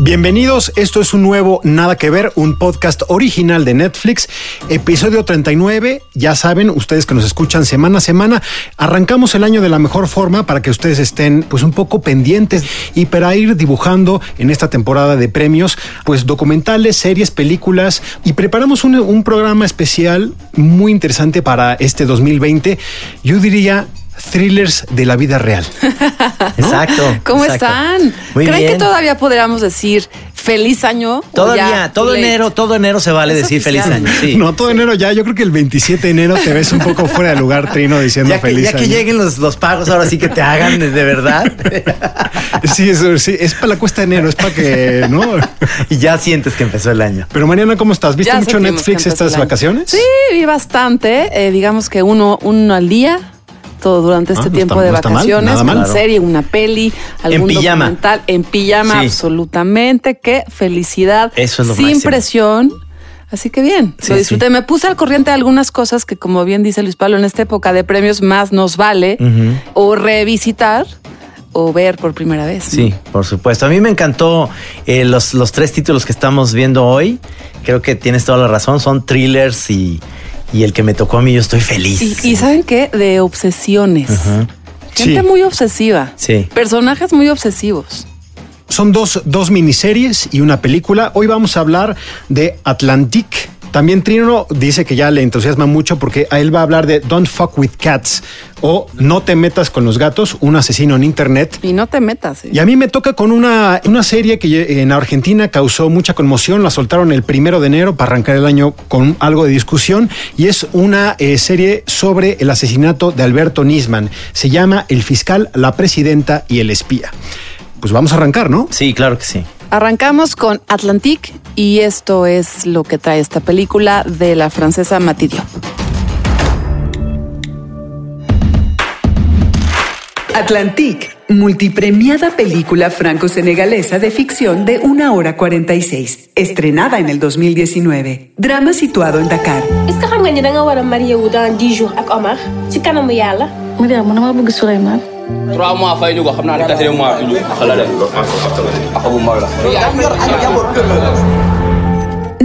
Bienvenidos, esto es un nuevo Nada que ver, un podcast original de Netflix, episodio 39, ya saben, ustedes que nos escuchan semana a semana, arrancamos el año de la mejor forma para que ustedes estén pues un poco pendientes y para ir dibujando en esta temporada de premios pues documentales, series, películas y preparamos un, un programa especial muy interesante para este 2020, yo diría thrillers de la vida real. Exacto. ¿Cómo exacto. están? Muy ¿Creen bien. que todavía podríamos decir feliz año? ¿O Todavía, ya, todo late? enero, todo enero se vale Es decir feliz año. Sí. No, todo enero ya, yo creo que el 27 de enero te ves un poco fuera de lugar, Trino, diciendo ya que, feliz ya que año. lleguen los, los pagos, ahora sí que te hagan de, de verdad. Sí, es, sí, es para la cuesta de enero, es para que, ¿no? y ya sientes que empezó el año. Pero Mariana, ¿cómo estás? ¿Viste Ya mucho Netflix estas año. vacaciones? Sí, vi bastante. eh, digamos que uno, uno al día. Todo durante este Ah, no tiempo está- de no está mal, vacaciones, mal. una Claro. serie, una peli, algún pijama. documental, en pijama, Sí. absolutamente. Qué felicidad. Eso es lo Sin máximo. presión. Así que bien, Sí, lo disfruté. sí. Me puse al corriente de algunas cosas que, como bien dice Luis Pablo, en esta época de premios más nos vale o revisitar o ver por primera vez. ¿no? Sí, por supuesto. A mí me encantó eh, los, los tres títulos que estamos viendo hoy. Creo que tienes toda la razón. Son thrillers y, y el que me tocó a mí, yo estoy feliz. Y, y ¿saben qué? De obsesiones. Ajá. Gente Sí. muy obsesiva. Sí. Personajes muy obsesivos. Son dos, dos miniseries y una película. Hoy vamos a hablar de Atlantic. También Trino dice que ya le entusiasma mucho porque a él va a hablar de Don't Fuck with Cats o No te metas con los gatos, un asesino en internet. Y no te metas. ¿eh? Y a mí me toca con una, una serie que en Argentina causó mucha conmoción. La soltaron el primero de enero para arrancar el año con algo de discusión. Y es una eh, serie sobre el asesinato de Alberto Nisman. Se llama El fiscal, la presidenta y el espía. Pues vamos a arrancar, ¿no? Sí, claro que sí. Arrancamos con Atlantique y esto es lo que trae esta película de la francesa Mati Diop. Atlantique, multipremiada película franco-senegalesa de ficción de 1 hora 46, estrenada en el 2019. Drama situado en Dakar.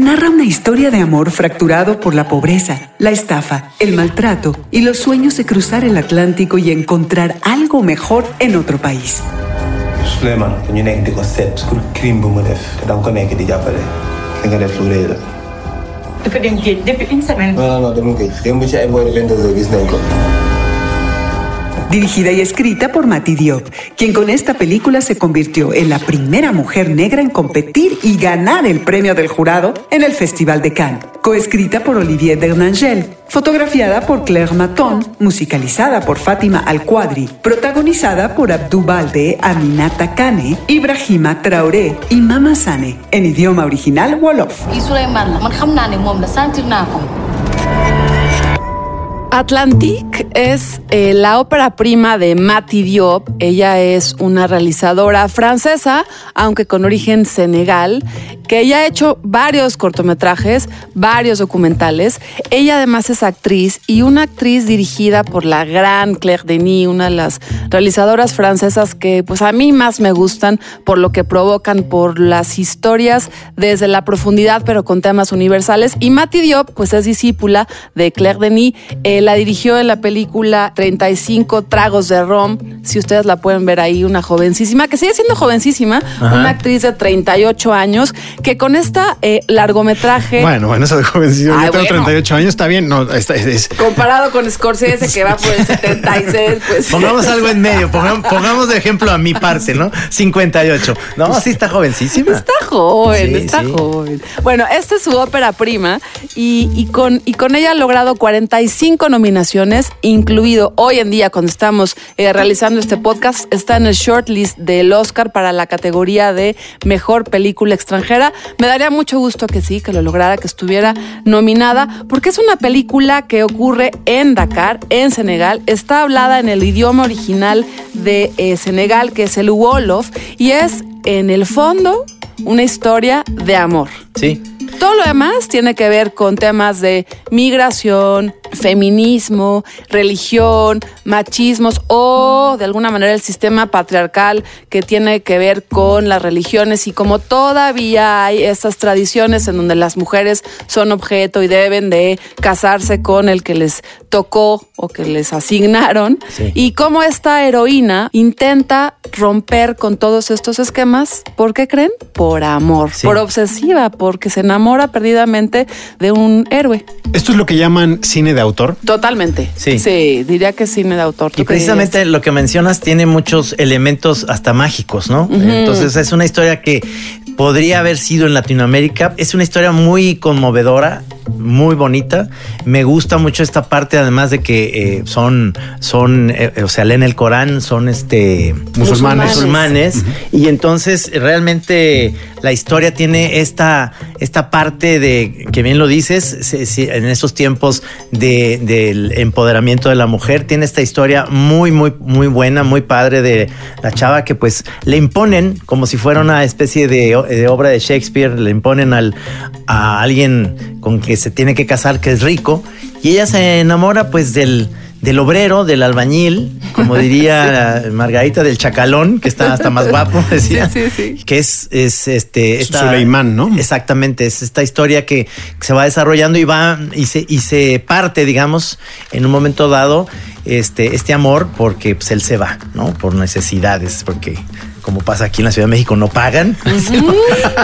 Narra una historia de amor fracturado por la pobreza, la estafa, el maltrato y los sueños de cruzar el Atlántico y encontrar algo mejor en otro país. Dirigida y escrita por Mati Diop, quien con esta película se convirtió en la primera mujer negra en competir y ganar el premio del jurado en el Festival de Cannes. Coescrita por Olivier Bernangel, fotografiada por Claire Maton, musicalizada por Fátima Al-Quadri, protagonizada por Abdou Balde, Aminata Kane, Ibrahima Traoré y Mama Sane, en idioma original Wolof. Atlantique es eh, la ópera prima de Mati Diop. Ella es una realizadora francesa, aunque con origen senegal, que ella ha hecho varios cortometrajes, varios documentales. Ella además es actriz y una actriz dirigida por la gran Claire Denis, una de las realizadoras francesas que pues a mí más me gustan por lo que provocan, por las historias desde la profundidad, pero con temas universales. Y Mati Diop, pues es discípula de Claire Denis. Eh, la dirigió en la película 35 Tragos de Rom. Si ustedes la pueden ver ahí, una jovencísima, que sigue siendo jovencísima, Ajá. una actriz de 38 años, que con esta eh, largometraje... Bueno, bueno, eso de jovencillo. Ay, Yo tengo bueno. 38 años, está bien. No, está- es- es- Comparado con Scorsese que va por el 76, pues... Pongamos algo en medio, pongamos, pongamos de ejemplo a mi parte, ¿no? 58. No, sí está jovencísima. Está joven, Sí, está sí. joven. Bueno, esta es su ópera prima y, y con, y con ella ha logrado 45 nominaciones, incluido hoy en día cuando estamos eh, realizando este podcast, está en el shortlist del Oscar para la categoría de Mejor Película Extranjera. Me daría mucho gusto que sí, que lo lograra, que estuviera nominada, porque es una película que ocurre en Dakar, en Senegal. Está hablada en el idioma original de eh, Senegal, que es el Wolof, y es en el fondo una historia de amor. Sí. Todo lo demás tiene que ver con temas de migración, feminismo, religión, machismos o de alguna manera el sistema patriarcal que tiene que ver con las religiones y como todavía hay estas tradiciones en donde las mujeres son objeto y deben de casarse con el que les tocó o que les asignaron Sí. y cómo esta heroína intenta romper con todos estos esquemas, ¿por qué creen? Por amor, Sí. por obsesiva, porque se enamora perdidamente de un héroe. esto es lo que llaman cine de autor. Totalmente. Sí. Sí, diría que cine de autor. ¿Tú Y precisamente lo que mencionas tiene muchos elementos hasta mágicos, ¿no? Entonces es una historia que podría haber sido en Latinoamérica. Es una historia muy conmovedora, muy bonita. Me gusta mucho esta parte, además de que eh, son, son, eh, o sea, leen el Corán, son este Musulmanes. musulmanes. Y entonces realmente la historia tiene esta, esta parte de, que bien lo dices, se- se- en estos tiempos de- del empoderamiento de la mujer, tiene esta historia muy, muy, muy buena, muy padre de la chava que pues le imponen como si fuera una especie de, de obra de Shakespeare, le imponen al, a alguien con que se tiene que casar que es rico y ella se enamora pues del del obrero, del albañil, como diría Margarita del Chacalón, que está hasta más guapo, decía, Sí, sí, sí. que es, es este esta- Suleimán, ¿no? Exactamente, es esta historia que se va desarrollando y va y se, y se parte, digamos, en un momento dado, este, este amor, porque pues, él se va, ¿no? Por necesidades, porque como pasa aquí en la Ciudad de México, no pagan.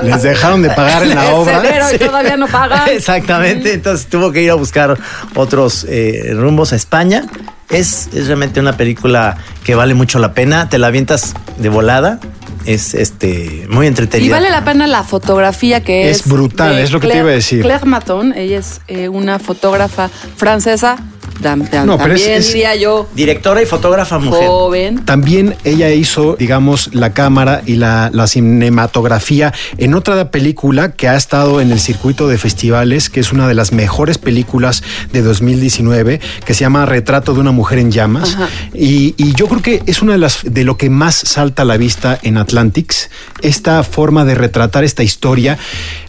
Les dejaron de pagar en la obra. y todavía no pagan. Exactamente, entonces tuvo que ir a buscar otros eh, rumbos a España. Es, es realmente una película que vale mucho la pena, te la avientas de volada, es este muy entretenida. Y vale la pena la fotografía que es. Es brutal, es lo que te iba a decir. Claire Maton, ella es eh, una fotógrafa francesa. Dam- dam- No, pero es- también es- diría yo, Directora y fotógrafa mujer. joven. También ella hizo, digamos, la cámara y la, la cinematografía en otra película que ha estado en el circuito de festivales, que es una de las mejores películas de 2019, que se llama Retrato de una mujer en llamas. Y, y yo creo que es una de las de lo que más salta a la vista en Atlantics, esta forma de retratar esta historia.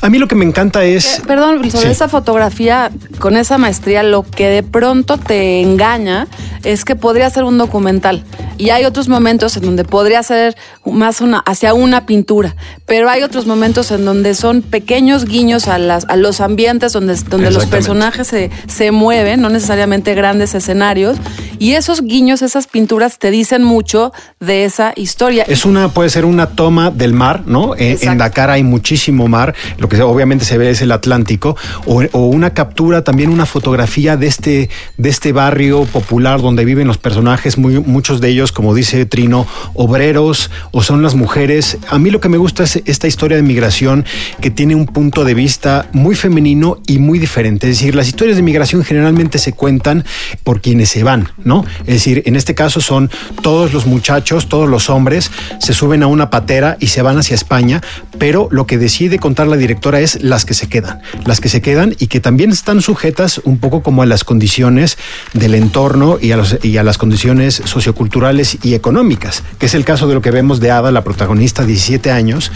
A mí lo que me encanta es. Eh, Perdón, sobre Sí. esa fotografía, con esa maestría, lo que de pronto te engaña es que podría ser un documental. Y hay otros momentos en donde podría ser más una, hacia una pintura. Pero hay otros momentos en donde son pequeños guiños a, las, a los ambientes donde, donde los personajes se, se mueven, no necesariamente grandes escenarios. Y esos guiños, esas pinturas te dicen mucho de esa historia. Es una, puede ser una toma del mar, ¿no? En, Exacto. en Dakar hay muchísimo mar, lo que obviamente se ve es el Atlántico, o, o una captura, también una fotografía de este, de este barrio popular donde viven los personajes, muchos de ellos, como dice Trino, obreros o son las mujeres. A mí lo que me gusta es esta historia de migración que tiene un punto de vista muy femenino y muy diferente. Es decir, las historias de migración generalmente se cuentan por quienes se van, ¿no? Es decir, en este caso son todos los muchachos, todos los hombres, se suben a una patera y se van hacia España, pero lo que decide contar la directora es las que se quedan, las que se quedan y que también están sujetas un poco como a las condiciones del entorno y a, los- y a las condiciones socioculturales y económicas, que es el caso de lo que vemos de Ada, la protagonista, 17 años,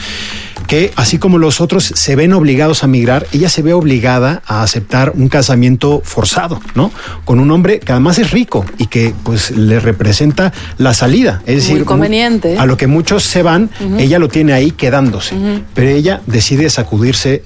que así como los otros se ven obligados a migrar, ella se ve obligada a aceptar un casamiento forzado, ¿no? Con un hombre que además es rico y que pues le representa la salida. Es Muy decir, conveniente. a lo que muchos se van, ella lo tiene ahí quedándose, pero ella decide sacudirse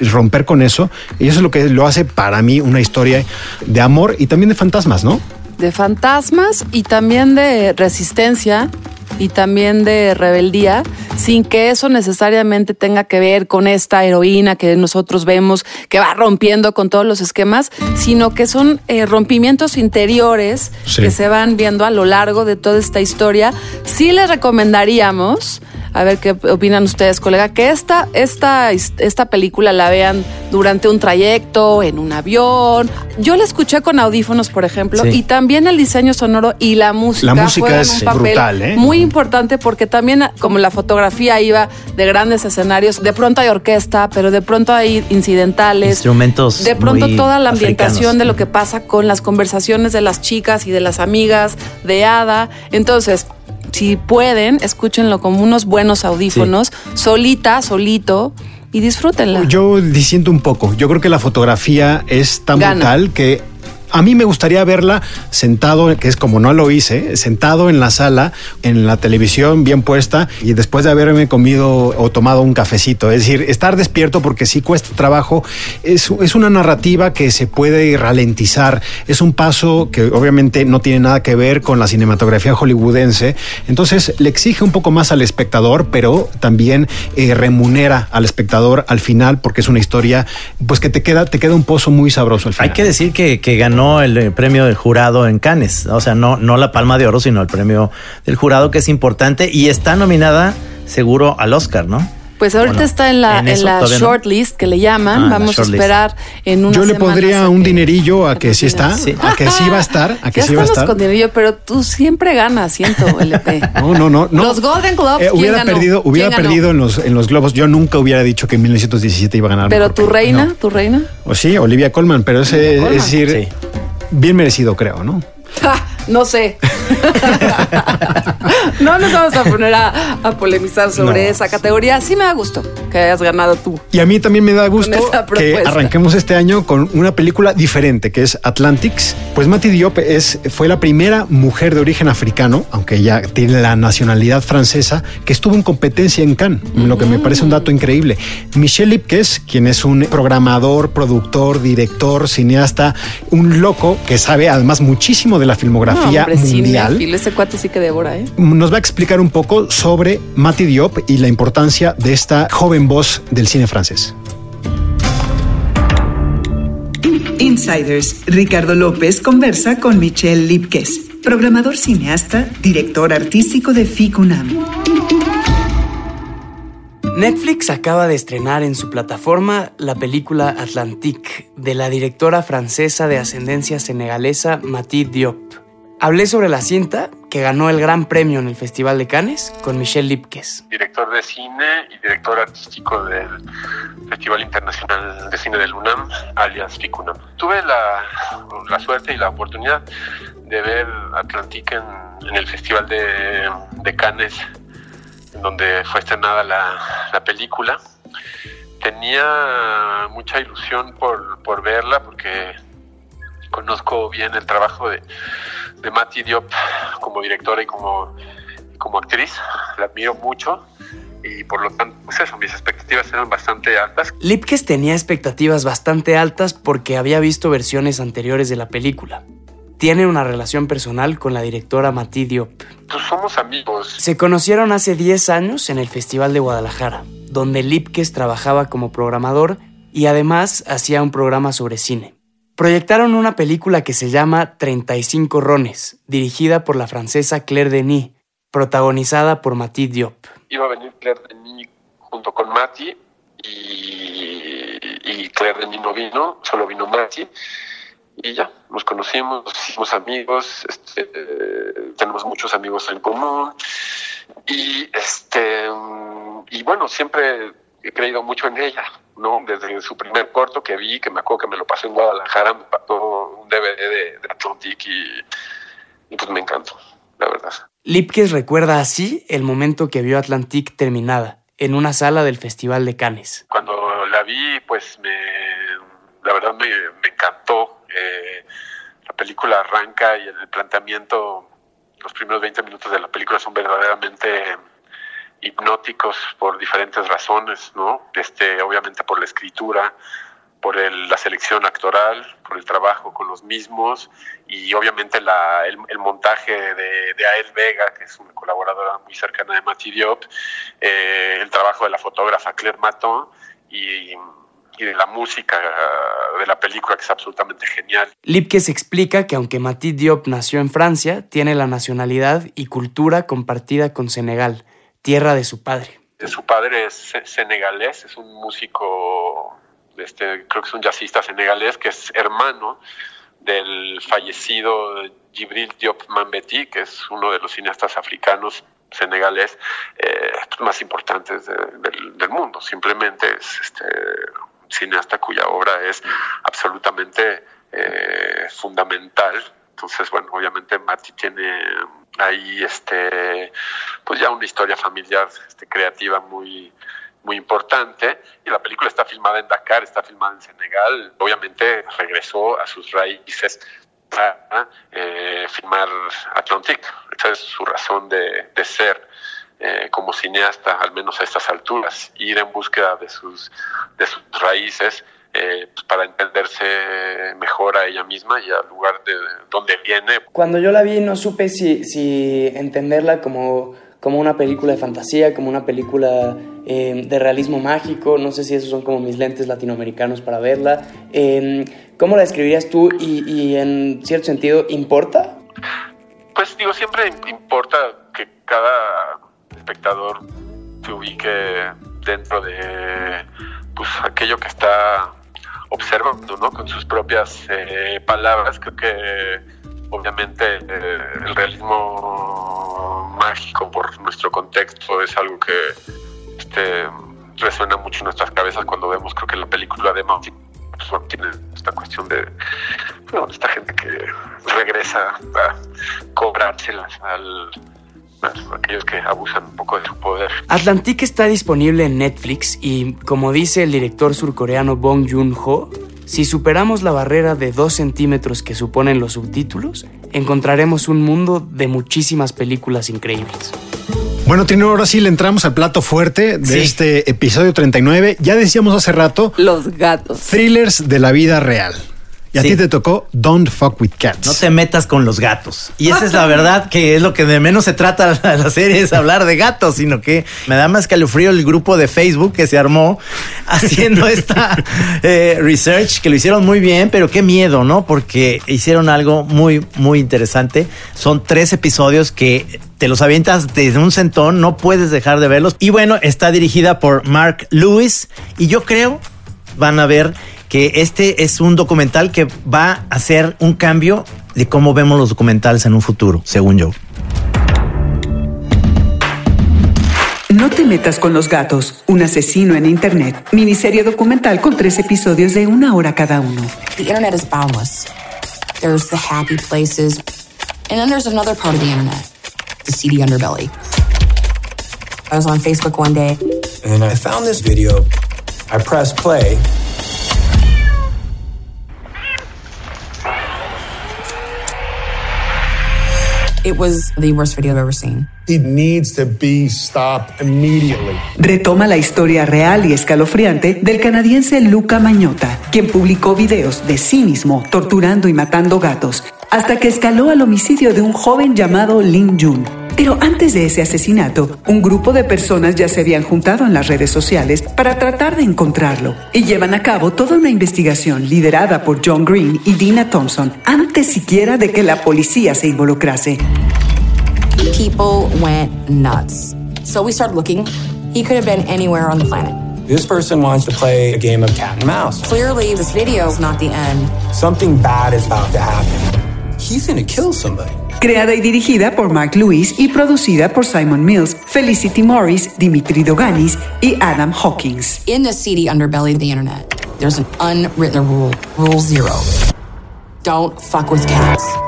romper con eso y eso es lo que lo hace para mí una historia de amor y también de fantasmas, ¿no? de fantasmas y también de resistencia y también de rebeldía, sin que eso necesariamente tenga que ver con esta heroína que nosotros vemos que va rompiendo con todos los esquemas, sino que son eh, rompimientos interiores Sí. que se van viendo a lo largo de toda esta historia. Sí les recomendaríamos, a ver qué opinan ustedes, colega, que esta, esta, esta película la vean durante un trayecto, en un avión. Yo la escuché con audífonos, por ejemplo, Sí. y también el diseño sonoro y la música. La música es un papel brutal, ¿eh? Muy importante porque también, como la fotografía iba de grandes escenarios, de pronto hay orquesta, pero de pronto hay incidentales. Instrumentos De pronto muy toda la ambientación africanos. de lo que pasa con las conversaciones de las chicas y de las amigas de Ada. Entonces, si pueden, escúchenlo como unos buenos audífonos, solita, solito, y disfrútenla. Yo disiento un poco. Yo creo que la fotografía es tan Gana. brutal que a mí me gustaría verla sentado, que es como no lo hice, sentado en la sala, en la televisión bien puesta y después de haberme comido o tomado un cafecito. Es decir, estar despierto porque sí cuesta trabajo. Es, es una narrativa que se puede ralentizar. Es un paso que obviamente no tiene nada que ver con la cinematografía hollywoodense. Entonces le exige un poco más al espectador, pero también eh, remunera al espectador al final porque es una historia pues que te queda, te queda un pozo muy sabroso al final. Hay que decir que, que ganó el eh, premio del jurado en Cannes. O sea, no, no la palma de oro, sino el premio del jurado, que es importante. Y está nominada, seguro, al Oscar, ¿no? Pues ahorita Bueno, está en la, en la todavía no. shortlist que le llaman. Ah, Vamos a esperar en una Yo le pondría un dinerillo a que sí está, Sí. a que sí va a estar, a que ya sí va a estamos estar. con dinerillo, pero tú siempre ganas, siento, LP. No, no, no, no. Los Golden Globes, Eh, ¿quién hubiera ganó? perdido, hubiera perdido en los, en los globos. Yo nunca hubiera dicho que en 1917 iba a ganar. Pero tu reina, No. tu reina. O sí, Olivia Colman, pero ese, Colman. es decir, Sí. bien merecido, creo, ¿no? No sé. no nos vamos a poner a, a polemizar sobre No. esa categoría. Sí me da gusto que hayas ganado tú. Y a mí también me da gusto que arranquemos este año con una película diferente, que es Atlantics. Pues Mati Diop es, fue la primera mujer de origen africano, aunque ella tiene la nacionalidad francesa, que estuvo en competencia en Cannes, lo que me parece un dato increíble. Michelle Lipkes, quien es un programador, productor, director, cineasta, un loco que sabe además muchísimo de la filmografía hombre, mundial ese cuate sí que devora, ¿eh? nos va a explicar un poco sobre Mati Diop y la importancia de esta joven voz del cine francés. Insiders, Ricardo López conversa con Michelle Lipkes, programador cineasta, director artístico de FICUNAM. Netflix acaba de estrenar en su plataforma la película Atlantique de la directora francesa de ascendencia senegalesa Mathilde Diop. Hablé sobre la cinta que ganó el gran premio en el Festival de Cannes con Michelle Lipkes. director de cine y director artístico del Festival Internacional de Cine del UNAM, alias FICUNAM. Tuve la, la suerte y la oportunidad de ver Atlantique en, en el Festival de, de Cannes, donde fue estrenada la, la película. Tenía mucha ilusión por, por verla porque conozco bien el trabajo de, de Mati Diop como directora y como, como actriz. La admiro mucho y por lo tanto, pues eso, mis expectativas eran bastante altas. Lipkes tenía expectativas bastante altas porque había visto versiones anteriores de la película. Tiene una relación personal con la directora Mathilde Diop. Pues somos amigos. Se conocieron hace 10 años en el Festival de Guadalajara, donde Lipkes trabajaba como programador y además hacía un programa sobre cine. Proyectaron una película que se llama 35 Rones, dirigida por la francesa Claire Denis, protagonizada por Mathilde Diop. Iba a venir Claire Denis junto con Mati y, Claire Denis no vino, solo vino Mati. Y ya, nos conocimos, nos hicimos amigos, este, tenemos muchos amigos en común. Y este y bueno, siempre he creído mucho en ella, ¿no? Desde su primer corto que vi, que me acuerdo que me lo pasó en Guadalajara, me pasó un DVD de, de Atlantic y, y pues me encantó, la verdad. Lipkes recuerda así el momento que vio Atlantique terminada, en una sala del Festival de Cannes. Cuando la vi, pues me, la verdad me, me encantó. Eh, la película arranca y el planteamiento, los primeros 20 minutos de la película son verdaderamente hipnóticos por diferentes razones, ¿no? Este, obviamente por la escritura, por el- la selección actoral, por el trabajo con los mismos y obviamente la- el, el montaje de, de Ael Vega, que es una colaboradora muy cercana de Mati Diop, eh, el trabajo de la fotógrafa Claire Maton y, y de la música de la película que es absolutamente genial. Lipkes explica que aunque Mati Diop nació en Francia, tiene la nacionalidad y cultura compartida con Senegal, tierra de su padre. Su padre es se- senegalés, es un músico, este, creo que es un jazzista senegalés, que es hermano del fallecido Jibril Diop Mambeti, que es uno de los cineastas africanos senegalés eh, más importantes de- del, mundo. Simplemente es este cineasta cuya obra es absolutamente eh, fundamental. Entonces, bueno, obviamente Mati tiene ahí este pues ya una historia familiar este, creativa muy muy importante. Y la película está filmada en Dakar, está filmada en Senegal, obviamente regresó a sus raíces a eh, filmar Atlantic, esa es su razón de, de ser eh, como cineasta, al menos a estas alturas, ir en búsqueda de sus, de sus raíces eh, pues para entenderse mejor a ella misma y al lugar de donde viene, Cuando yo la vi no supe si, si entenderla como, como una película de fantasía, como una película eh, de realismo mágico, no sé si esos son como mis lentes latinoamericanos para verla. Eh, ¿Cómo la describirías tú y, y en cierto sentido importa? Pues digo, siempre im- importa que cada espectador se ubique dentro de pues aquello que está observando, ¿no? Con sus propias eh, palabras. Creo que obviamente eh, el realismo mágico por nuestro contexto es algo que este, resuena mucho en nuestras cabezas cuando vemos, creo que la película de Mountain tiene esta cuestión de esta gente que regresa a cobrárselas al, aquellos que abusan un poco de su poder. Atlantic está disponible en Netflix y, como dice el director surcoreano Bong Joon-ho, si superamos la barrera de 2 centímetros que suponen los subtítulos, encontraremos un mundo de muchísimas películas increíbles. Bueno, Trino, ahora sí le entramos al plato fuerte de Sí. este episodio 39. Ya decíamos hace rato, Los gatos. thrillers de la vida real. Y a Sí. ti te tocó Don't Fuck With Cats. No te metas con los gatos. Y esa es la verdad que es lo que de menos se trata la, la serie, es hablar de gatos, sino que me da más calofrío el grupo de Facebook que se armó haciendo esta eh, research, que lo hicieron muy bien, pero qué miedo, ¿no? Porque hicieron algo muy, muy interesante. Son tres episodios que te los avientas desde un centón, no puedes dejar de verlos. Y bueno, está dirigida por Mark Lewis y yo creo van a ver que este es un documental que va a hacer un cambio de cómo vemos los documentales en un futuro, según yo. No te metas con los gatos, un asesino en Internet. Miniserie documental con tres episodios de una hora cada uno. The internet is boundless. There's the happy places, and then there's another part of the internet, the seedy underbelly. I was on Facebook one day. And I found this video. I pressed play. It was the worst video I've ever seen. It needs to be stopped immediately. Retoma la historia real y escalofriante del canadiense Luca Mañota, quien publicó videos de sí mismo torturando y matando gatos, hasta que escaló al homicidio de un joven llamado Lin Jun. Pero antes de ese asesinato, un grupo de personas ya se habían juntado en las redes sociales para tratar de encontrarlo y llevan a cabo toda una investigación liderada por John Green y Dina Thompson antes siquiera de que la policía se involucrase. People went nuts. So we started looking. He could have been anywhere on the planet. This person wants to play a game of cat and mouse. Clearly, this video is not the end. Something bad is about to happen. He's gonna kill somebody. Creada y dirigida por Mark Lewis y producida por Simon Mills, Felicity Morris, Dimitri Doganis y Adam Hawkins. In the seedy underbelly of the internet, there's an unwritten rule. Rule zero. Don't fuck with cats.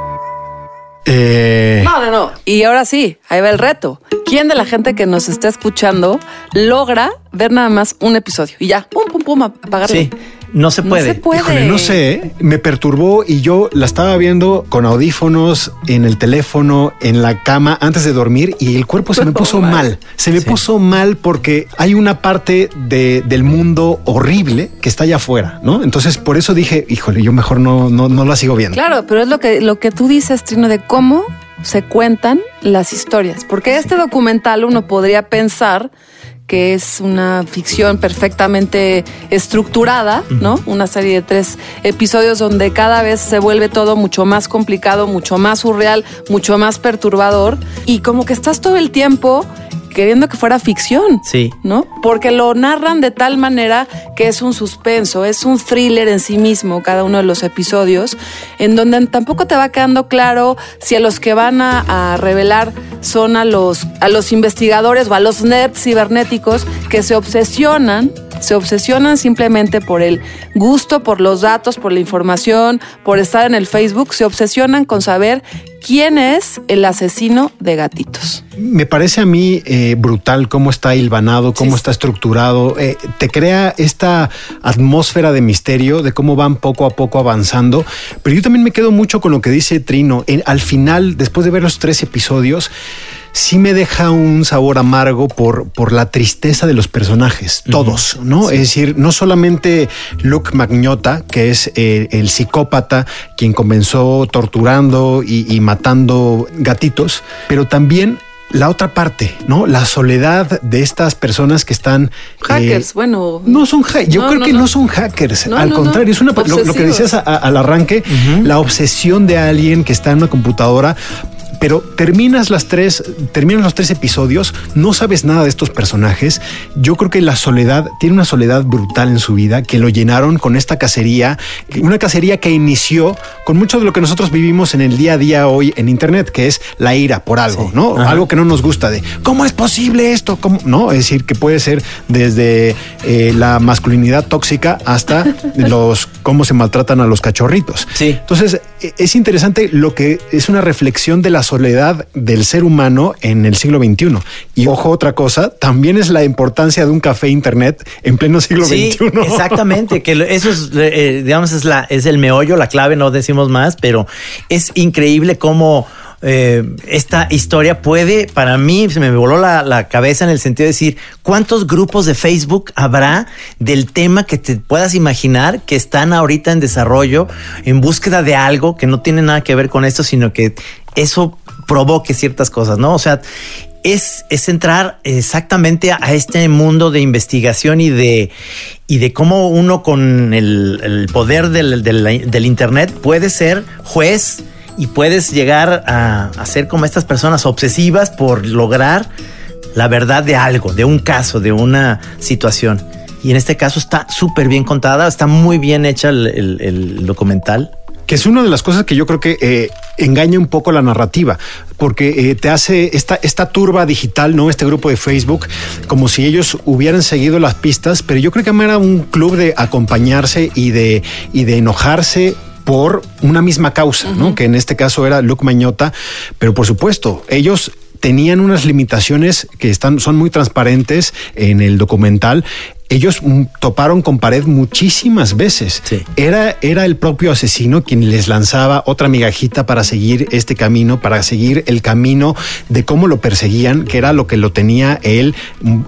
Eh, No, no, no. Y ahora sí, ahí va el reto. ¿Quién de la gente que nos está escuchando logra ver nada más un episodio? Y ya, pum, pum, pum, apagarlo. Sí. No se puede. No se puede. Híjole, no sé, ¿eh? me perturbó y yo la estaba viendo con audífonos, en el teléfono, en la cama antes de dormir y el cuerpo se me puso mal. Se me puso mal porque hay una parte de- del mundo horrible que está allá afuera, ¿no? Entonces por eso dije, híjole, yo mejor no, no, no la sigo viendo. Claro, pero es lo que, lo que tú dices, Trino, de cómo se cuentan las historias. Porque este documental uno podría pensar que es una ficción perfectamente estructurada, ¿no? Una serie de tres episodios donde cada vez se vuelve todo mucho más complicado, mucho más surreal, mucho más perturbador y como que estás todo el tiempo queriendo que fuera ficción. Sí. ¿no? Porque lo narran de tal manera que es un suspenso, es un thriller en sí mismo, cada uno de los episodios, en donde tampoco te va quedando claro si a los que van a, a revelar son a los, a los investigadores o a los nerds cibernéticos que se obsesionan. Se obsesionan simplemente por el gusto, por los datos, por la información, por estar en el Facebook. Se obsesionan con saber quién es el asesino de gatitos. Me parece a mí eh, brutal cómo está hilvanado, cómo está estructurado. Eh, te crea esta atmósfera de misterio, de cómo van poco a poco avanzando. Pero yo también me quedo mucho con lo que dice Trino. En- al final, después de ver los tres episodios, sí me deja un sabor amargo por, por la tristeza de los personajes, todos, ¿no? Es decir, no solamente Luke Magnotta, que es eh, el psicópata quien comenzó torturando y, y matando gatitos, pero también la otra parte, ¿no? La soledad de estas personas que están... Hackers, eh, bueno. no son hackers, yo No, creo no, que no. no, son hackers, No, al no, contrario, no. es una lo, lo que decías a- a- al arranque, la obsesión de alguien que está en una computadora. Pero terminas las tres, terminan los tres episodios, no sabes nada de estos personajes. Yo creo que la soledad tiene una soledad brutal en su vida que lo llenaron con esta cacería, una cacería que inició con mucho de lo que nosotros vivimos en el día a día hoy en Internet, que es la ira por algo, ¿no? Ajá. Algo que no nos gusta de cómo es posible esto, ¿Cómo? no, es decir, que puede ser desde eh, la masculinidad tóxica hasta los cómo se maltratan a los cachorritos. Sí. Entonces, e- es interesante lo que es una reflexión de la soledad del ser humano en el siglo XXI. Y ojo, otra cosa, también es la importancia de un café internet en pleno siglo Sí, XXI. exactamente, que eso es, eh, digamos, es, la, es el meollo, la clave, no decimos más, pero es increíble cómo eh, esta historia puede, para mí, se me voló la, la cabeza en el sentido de decir, ¿cuántos grupos de Facebook habrá del tema que te puedas imaginar que están ahorita en desarrollo, en búsqueda de algo que no tiene nada que ver con esto, sino que eso provoque ciertas cosas, ¿no? O sea, es, es entrar exactamente a este mundo de investigación y de, y de cómo uno con el, el poder del, del- del Internet puede ser juez y puedes llegar a, a ser como estas personas obsesivas por lograr la verdad de algo, de un caso, de una situación. Y en este caso está súper bien contada, está muy bien hecha el, el- el documental. Que es una de las cosas que yo creo que eh, engaña un poco la narrativa, porque eh, te hace esta, esta turba digital, ¿no? Este grupo de Facebook, como si ellos hubieran seguido las pistas, pero yo creo que era un club de acompañarse y de, y de enojarse por una misma causa, ¿no? Que en este caso era Luke Mañota, pero por supuesto, ellos tenían unas limitaciones que están, son muy transparentes en el documental. Ellos toparon con pared muchísimas veces. Era, era el propio asesino quien les lanzaba otra migajita para seguir este camino, para seguir el camino de cómo lo perseguían, que era lo que lo tenía él,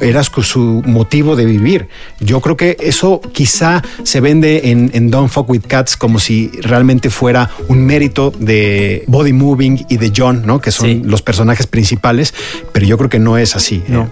era su, motivo de vivir. Yo creo que eso quizá se vende en, en Don't Fuck With Cats como si realmente fuera un mérito de Body Moving y de John, ¿no? Que son los personajes principales, pero yo creo que no es así. ¿eh?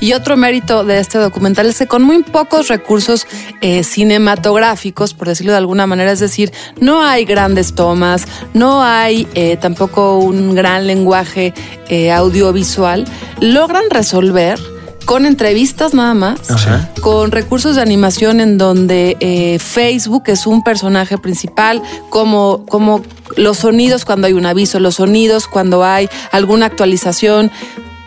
Y otro mérito de este documental es que con muy pocos recursos eh, cinematográficos, por decirlo de alguna manera, es decir, no hay grandes tomas, no hay eh, tampoco un gran lenguaje eh, audiovisual, logran resolver con entrevistas nada más, Ajá. con recursos de animación en donde eh, Facebook es un personaje principal, como, como los sonidos cuando hay un aviso, los sonidos cuando hay alguna actualización,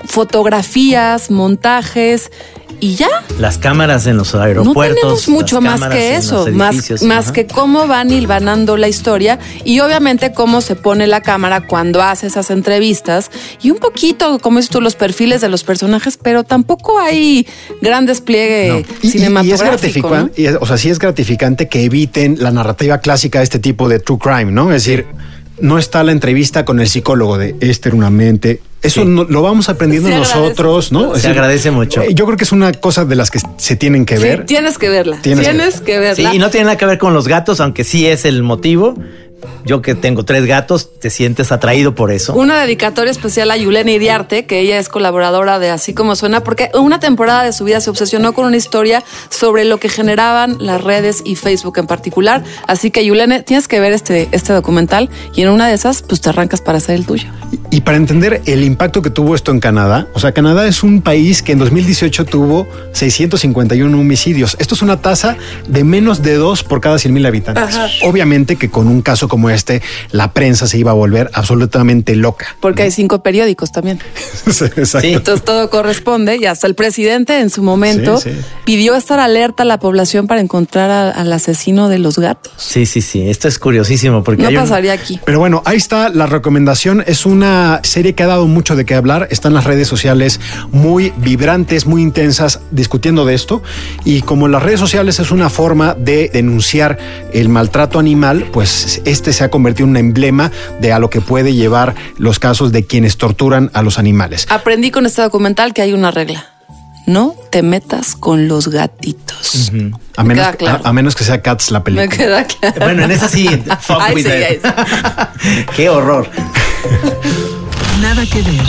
fotografías, montajes y ya. Las cámaras en los No aeropuertos. tenemos mucho más que eso, más, más que cómo van hilvanando la historia y obviamente cómo se pone la cámara cuando hace esas entrevistas y un poquito, como dices tú, los perfiles de los personajes, pero tampoco hay gran despliegue y- cinematográfico. Y, es gratificante, y es- o sea, sí es gratificante que eviten la narrativa clásica de este tipo de true crime, ¿no? Es decir, no está la entrevista con el psicólogo de este era una mente. Eso no- lo vamos aprendiendo Se agradece. nosotros, ¿no? Se agradece mucho. eh, Yo creo que es una cosa de las que se tienen que Sí, ver. tienes que verla. Tienes Tienes, que- que, verla. Sí, y no tiene nada que ver con los gatos, aunque sí es el motivo. Yo que tengo tres gatos, te sientes atraído por eso. Una dedicatoria especial a Yulena Iriarte, que ella es colaboradora de Así como suena, porque una temporada de su vida se obsesionó con una historia sobre lo que generaban las redes y Facebook en particular. Así que Yulene, tienes que ver este, este documental y en una de esas, pues te arrancas para hacer el tuyo. Y para entender el impacto que tuvo esto en Canadá, o sea, Canadá es un país que en 2018 tuvo 651 homicidios. Esto es una tasa de menos de dos por cada 100 mil habitantes. Ajá. Obviamente que con un caso como este, la prensa se iba a volver absolutamente loca. Porque hay cinco periódicos también. Exacto. Entonces todo corresponde y hasta el presidente en su momento Sí, sí. pidió estar alerta a la población para encontrar a- al asesino de los gatos. Sí, sí, sí. Esto es curiosísimo porque No hay un- pasaría aquí. Pero bueno, ahí está la recomendación. Es una serie que ha dado mucho de qué hablar. Están las redes sociales muy vibrantes, muy intensas, discutiendo de esto. Y como las redes sociales es una forma de denunciar el maltrato animal, pues este se ha convertido en un emblema de a lo que puede llevar los casos de quienes torturan a los animales. Aprendí con este documental que hay una regla. No te metas con los gatitos. A Me menos, queda claro. a, a menos que sea Cats la Me película. queda claro. Bueno, en esa sí. fuck Ay, with sí, it. ay. Qué horror. Nada que ver.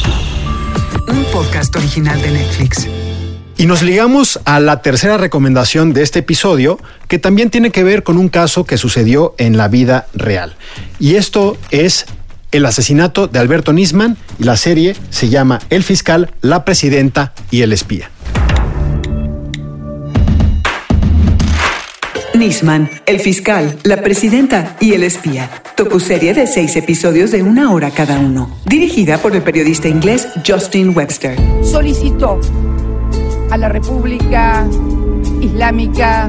Un podcast original de Netflix. Y nos ligamos a la tercera recomendación de este episodio, que también tiene que ver con un caso que sucedió en la vida real. Y esto es el asesinato de Alberto Nisman y la serie se llama El fiscal, la presidenta y el espía. Nisman, el fiscal, la presidenta y el espía. Tokuserie de seis episodios de una hora cada uno. Dirigida por el periodista inglés Justin Webster. solicitó a la República Islámica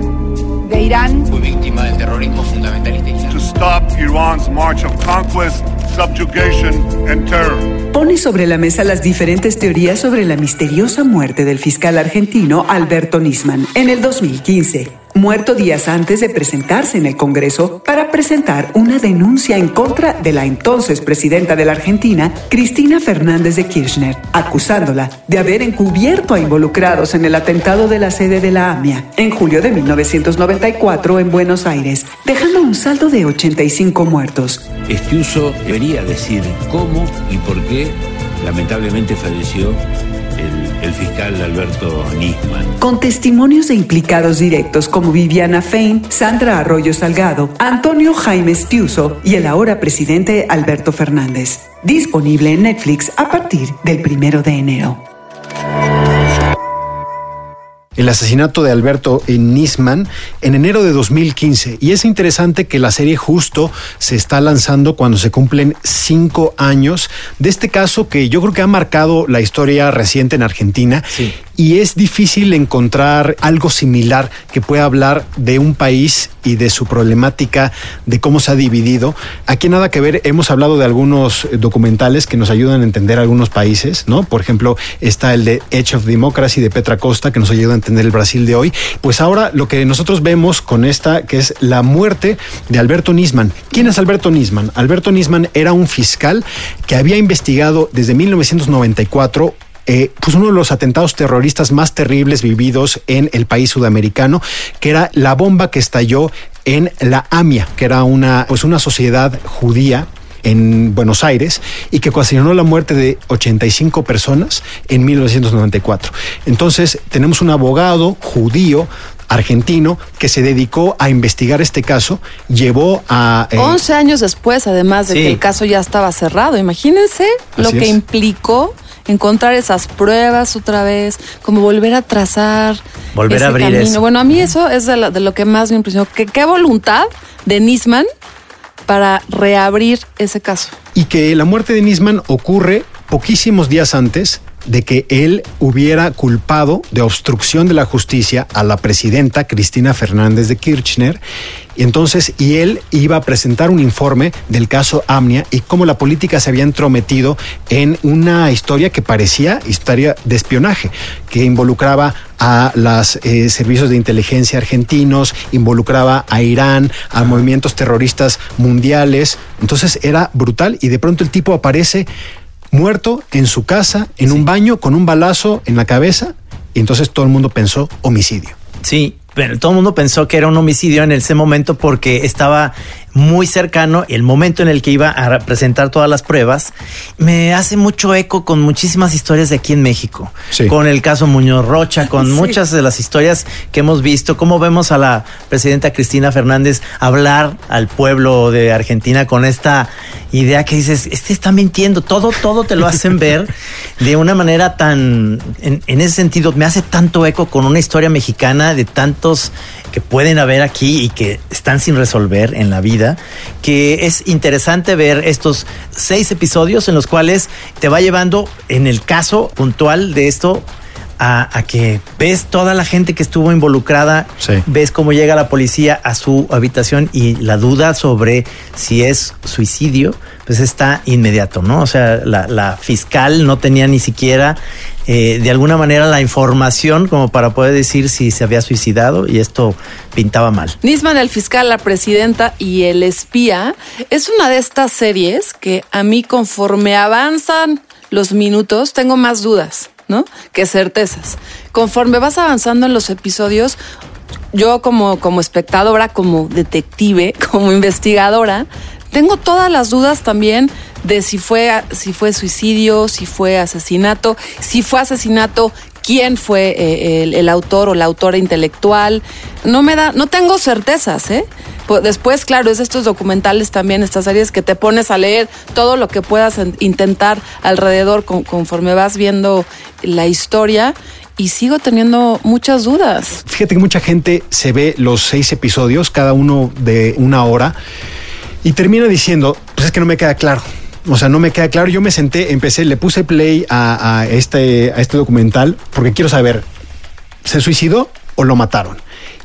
de Irán Fue víctima del terrorismo fundamentalista islámico. To stop Iran's march of conquest, subjugation, and terror. Pone sobre la mesa las diferentes teorías sobre la misteriosa muerte del fiscal argentino Alberto Nisman en el 2015. Muerto días antes de presentarse en el Congreso para presentar una denuncia en contra de la entonces presidenta de la Argentina, Cristina Fernández de Kirchner, acusándola de haber encubierto a involucrados en el atentado de la sede de la AMIA en julio de 1994 en Buenos Aires, dejando un saldo de 85 muertos. Este uso debería decir cómo y por qué lamentablemente falleció el, fiscal Alberto Nisman. con testimonios de implicados directos como Viviana Fein, Sandra Arroyo Salgado, Antonio Jaime Stiuso y el ahora presidente Alberto Fernández. Disponible en Netflix a partir del primero de enero. El asesinato de Alberto Nisman en enero de 2015. Y es interesante que la serie justo se está lanzando cuando se cumplen cinco años de este caso que yo creo que ha marcado la historia reciente en Argentina. Y es difícil encontrar algo similar que pueda hablar de un país y de su problemática, de cómo se ha dividido. Aquí nada que ver, hemos hablado de algunos eh, documentales que nos ayudan a entender algunos países, ¿no? Por ejemplo, está el de Edge of Democracy de Petra Costa, que nos ayuda a entender el Brasil de hoy. Pues ahora lo que nosotros vemos con esta, que es la muerte de Alberto Nisman. ¿Quién es Alberto Nisman? Alberto Nisman era un fiscal que había investigado desde 1994 eh, pues uno de los atentados terroristas más terribles vividos en el país sudamericano, que era la bomba que estalló en la AMIA, que era una, pues una sociedad judía en Buenos Aires y que ocasionó la muerte de 85 personas en 1994. Entonces tenemos un abogado judío argentino que se dedicó a investigar este caso, llevó a... eh, 11 años después, además de Sí. que el caso ya estaba cerrado. Imagínense lo que es. imlicó encontrar esas pruebas otra vez, como volver a trazar. Volver ese a abrir camino. eso. Bueno, a mí eso es de lo, de lo que más me impresionó. Que, qué voluntad de Nisman para reabrir ese caso. y que la muerte de Nisman ocurre poquísimos días antes de que él hubiera culpado de obstrucción de la justicia a la presidenta Cristina Fernández de Kirchner. Y entonces, y él iba a presentar un informe del caso Amnia y cómo la política se había entrometido en una historia que parecía historia de espionaje, que involucraba a los eh, servicios de inteligencia argentinos, involucraba a Irán, a movimientos terroristas mundiales. Entonces era brutal y de pronto el tipo aparece muerto en su casa, en un baño, con un balazo en la cabeza, y entonces todo el mundo pensó homicidio. Sí, pero todo el mundo pensó que era un homicidio en ese momento porque estaba muy cercano el momento en el que iba a presentar todas las pruebas. Me hace mucho eco con muchísimas historias de aquí en México. Con el caso Muñoz Rocha, con muchas de las historias que hemos visto, cómo vemos a la presidenta Cristina Fernández hablar al pueblo de Argentina con esta idea que dices, este está mintiendo, todo, todo te lo hacen ver de una manera tan, en, en ese sentido, me hace tanto eco con una historia mexicana de tantos que pueden haber aquí y que están sin resolver en la vida, que es interesante ver estos seis episodios en los cuales te va llevando, en el caso puntual de esto, a, que ves toda la gente que estuvo involucrada, ves cómo llega la policía a su habitación y la duda sobre si es suicidio, pues está inmediato, ¿no? O sea, la, fiscal no tenía ni siquiera eh, de alguna manera la información como para poder decir si se había suicidado y esto pintaba mal. Nisman, el fiscal, la presidenta y el espía es una de estas series que a mí conforme avanzan los minutos tengo más dudas. ¿No? Que certezas. Conforme vas avanzando en los episodios, yo como, como espectadora, como detective, como investigadora, tengo todas las dudas también de si fue, si fue suicidio, si fue asesinato, si fue asesinato, quién fue eh, el, autor o la autora intelectual. No me da, no tengo certezas, ¿eh? Después, claro, es estos documentales también, estas series que te pones a leer todo lo que puedas intentar alrededor conforme vas viendo la historia y sigo teniendo muchas dudas. Fíjate que mucha gente se ve los seis episodios, cada uno de una hora y termina diciendo, pues es que no me queda claro. O sea, no me queda claro. Yo me senté, empecé, le puse play a, este, a este documental porque quiero saber, ¿se suicidó o lo mataron?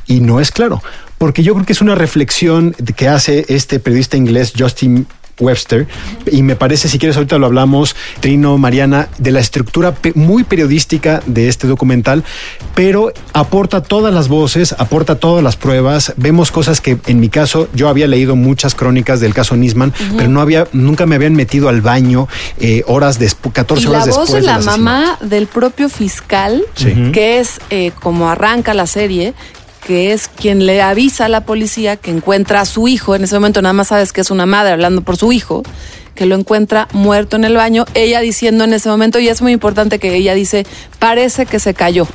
Y no es claro, porque yo creo que es una reflexión que hace este periodista inglés Justin Webster. Y me parece, si quieres, ahorita lo hablamos, Trino, Mariana, de la estructura muy periodística de este documental, pero aporta todas las voces, aporta todas las pruebas. Vemos cosas que, en mi caso, yo había leído muchas crónicas del caso Nisman, pero no había, nunca me habían metido al baño eh, horas después, 14 horas después. La voz de la mamá del propio fiscal, que es eh, como arranca la serie, que es quien le avisa a la policía que encuentra a su hijo, en ese momento nada más sabes que es una madre hablando por su hijo, que lo encuentra muerto en el baño, ella diciendo en ese momento, y es muy importante que ella dice, parece que se cayó.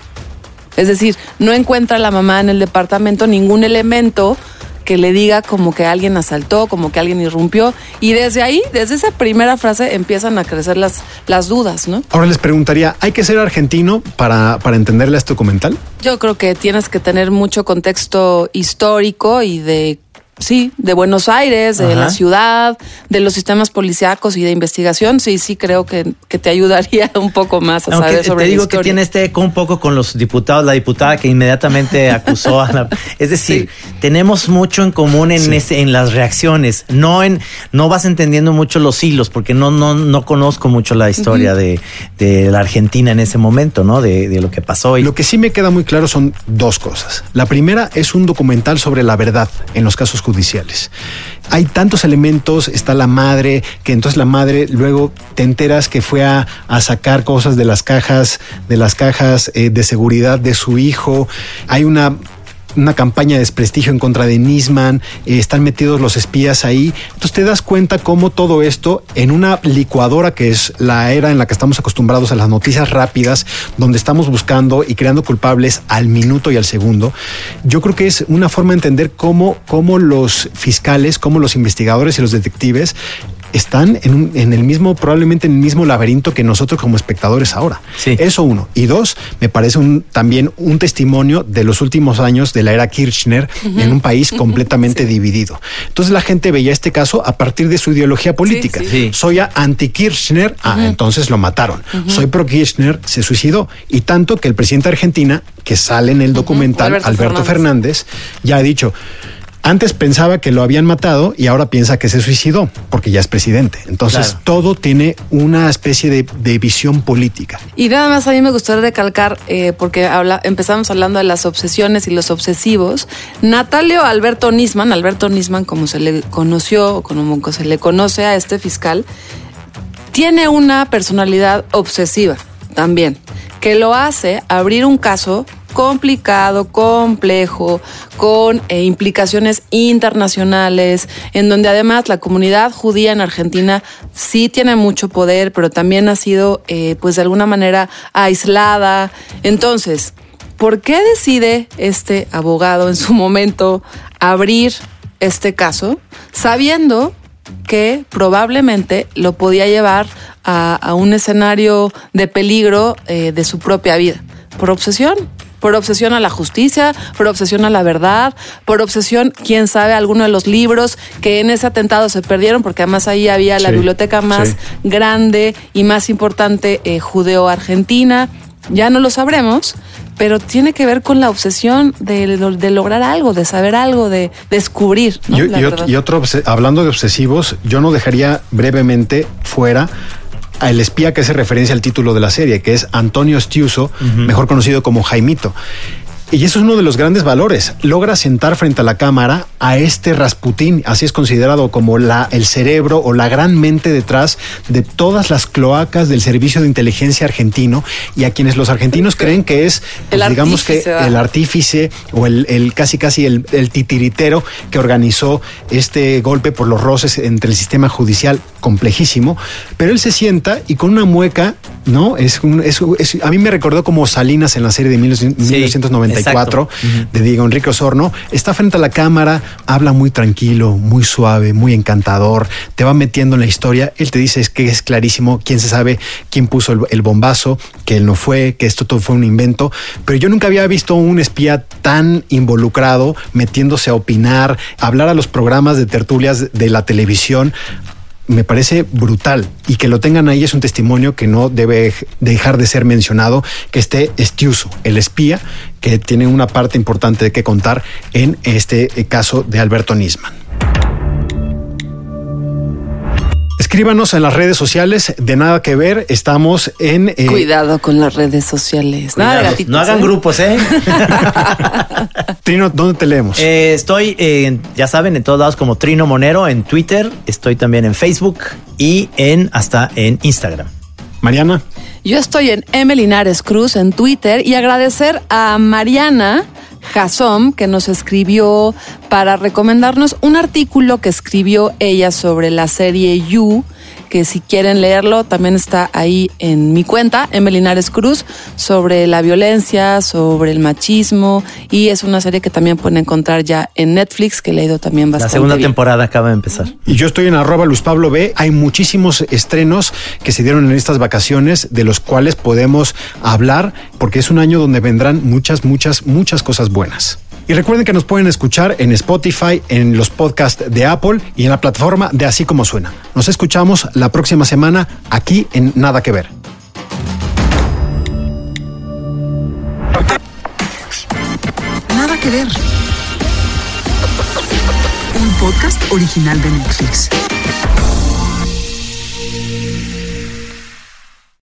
Es decir, no encuentra a la mamá en el departamento ningún elemento que le diga como que alguien asaltó, como que alguien irrumpió. Y desde ahí, desde esa primera frase, empiezan a crecer las, las dudas, ¿no? Ahora les preguntaría, ¿hay que ser argentino para, para entenderle a este documental? Yo creo que tienes que tener mucho contexto histórico y de Sí, de Buenos Aires, de la ciudad, de los sistemas policíacos y de investigación, sí, sí creo que, que te ayudaría un poco más a saber sobre Te digo que tiene este eco un poco con los diputados, la diputada que inmediatamente acusó a la... Es decir, tenemos mucho en común en, ese, en las reacciones, no en no vas entendiendo mucho los hilos, porque no, no, no conozco mucho la historia de, de, la Argentina en ese momento, ¿no? De, de lo que pasó. Y... Lo que sí me queda muy claro son dos cosas. La primera es un documental sobre la verdad en los casos judiciales. Hay tantos elementos, está la madre, que entonces la madre luego te enteras que fue a, sacar cosas de las cajas, de las cajas eh, de seguridad de su hijo. Hay una una campaña de desprestigio en contra de Nisman, eh, están metidos los espías ahí. Entonces te das cuenta cómo todo esto en una licuadora que es la era en la que estamos acostumbrados a las noticias rápidas, donde estamos buscando y creando culpables al minuto y al segundo, yo creo que es una forma de entender cómo, cómo los fiscales, cómo los investigadores y los detectives están en, un- en el mismo, probablemente en el mismo laberinto que nosotros como espectadores ahora. Eso uno. Y dos, me parece un, también un testimonio de los últimos años de la era Kirchner en un país completamente dividido. Entonces la gente veía este caso a partir de su ideología política. sí. Sí. Soy anti-Kirchner, ah, entonces lo mataron. Soy pro-Kirchner, se suicidó. Y tanto que el presidente de Argentina, que sale en el documental, Alberto Alberto, Fernández. Fernández, ya ha dicho, antes pensaba que lo habían matado y ahora piensa que se suicidó, porque ya es presidente. Entonces Claro. todo tiene una especie de, de visión política. Y nada más a mí me gustaría recalcar, eh, porque habla, empezamos hablando de las obsesiones y los obsesivos. Natalio Alberto Nisman, Alberto Nisman, como se le conoció, o como se le conoce a este fiscal, tiene una personalidad obsesiva también, que lo hace abrir un caso complicado, complejo, con eh, implicaciones internacionales, en donde además la comunidad judía en Argentina sí tiene mucho poder, pero también ha sido, eh, pues de alguna manera, aislada. Entonces, ¿por qué decide este abogado en su momento abrir este caso, sabiendo que probablemente lo podía llevar a, un escenario de peligro eh, de su propia vida? Por obsesión, por obsesión a la justicia, por obsesión a la verdad, por obsesión, quién sabe, alguno de los libros que en ese atentado se perdieron, porque además ahí había la Sí, biblioteca más sí. grande y más importante eh, judeo-argentina. Ya no lo sabremos, pero tiene que ver con la obsesión de, de lograr algo, de saber algo, de descubrir. ¿no? Y, otro, hablando de obsesivos, yo no dejaría brevemente fuera al espía que hace referencia al título de la serie, que es Antonio Stiuso, mejor conocido como Jaimito. Y eso es uno de los grandes valores. Logra sentar frente a la cámara a este Rasputín, así es considerado como la, el cerebro o la gran mente detrás de todas las cloacas del servicio de inteligencia argentino y a quienes los argentinos creen que es, pues, El digamos que el artífice o el, el casi casi el, el titiritero que organizó este golpe por los roces entre el sistema judicial complejísimo, pero él se sienta y con una mueca, ¿no? Es, un, es, es- a mí me recordó como Salinas en la serie de 1994 exacto. de Diego Enrique Osorno, está frente a la cámara, habla muy tranquilo, muy suave, muy encantador, te va metiendo en la historia, él te dice es que es clarísimo quién se sabe quién puso el, el bombazo, que él no fue, que esto todo fue un invento, pero yo nunca había visto un espía tan involucrado, metiéndose a opinar, hablar a los programas de tertulias de la televisión, me parece brutal y que lo tengan ahí es un testimonio que no debe dejar de ser mencionado, que esté Estiuso, el espía, que tiene una parte importante de que contar en este eh, caso de Alberto Nisman. Escríbanos en las redes sociales, de nada que ver, estamos en... eh, Cuidado con las redes sociales. Gatitos, no hagan ¿eh? grupos, ¿eh? Trino, ¿dónde te leemos? Eh, estoy, eh, ya saben, en todos lados como Trino Monero, en Twitter, estoy también en Facebook y en hasta en Instagram. Mariana. Yo estoy en Emelinares Cruz en Twitter y agradecer a Mariana Jasom que nos escribió para recomendarnos un artículo que escribió ella sobre la serie You, que si quieren leerlo también está ahí en mi cuenta, Emelinares Cruz, sobre la violencia, sobre el machismo y es una serie que también pueden encontrar ya en Netflix, que he leído también La bastante segunda bien. temporada acaba de empezar. Y yo estoy en arroba Luz Pablo B. Hay muchísimos estrenos que se dieron en estas vacaciones de los cuales podemos hablar porque es un año donde vendrán muchas, muchas, muchas cosas buenas. Y recuerden que nos pueden escuchar en Spotify, en los podcasts de Apple y en la plataforma de Así Como Suena. Nos escuchamos la próxima semana aquí en Nada que Ver. Nada que ver. Un podcast original de Netflix.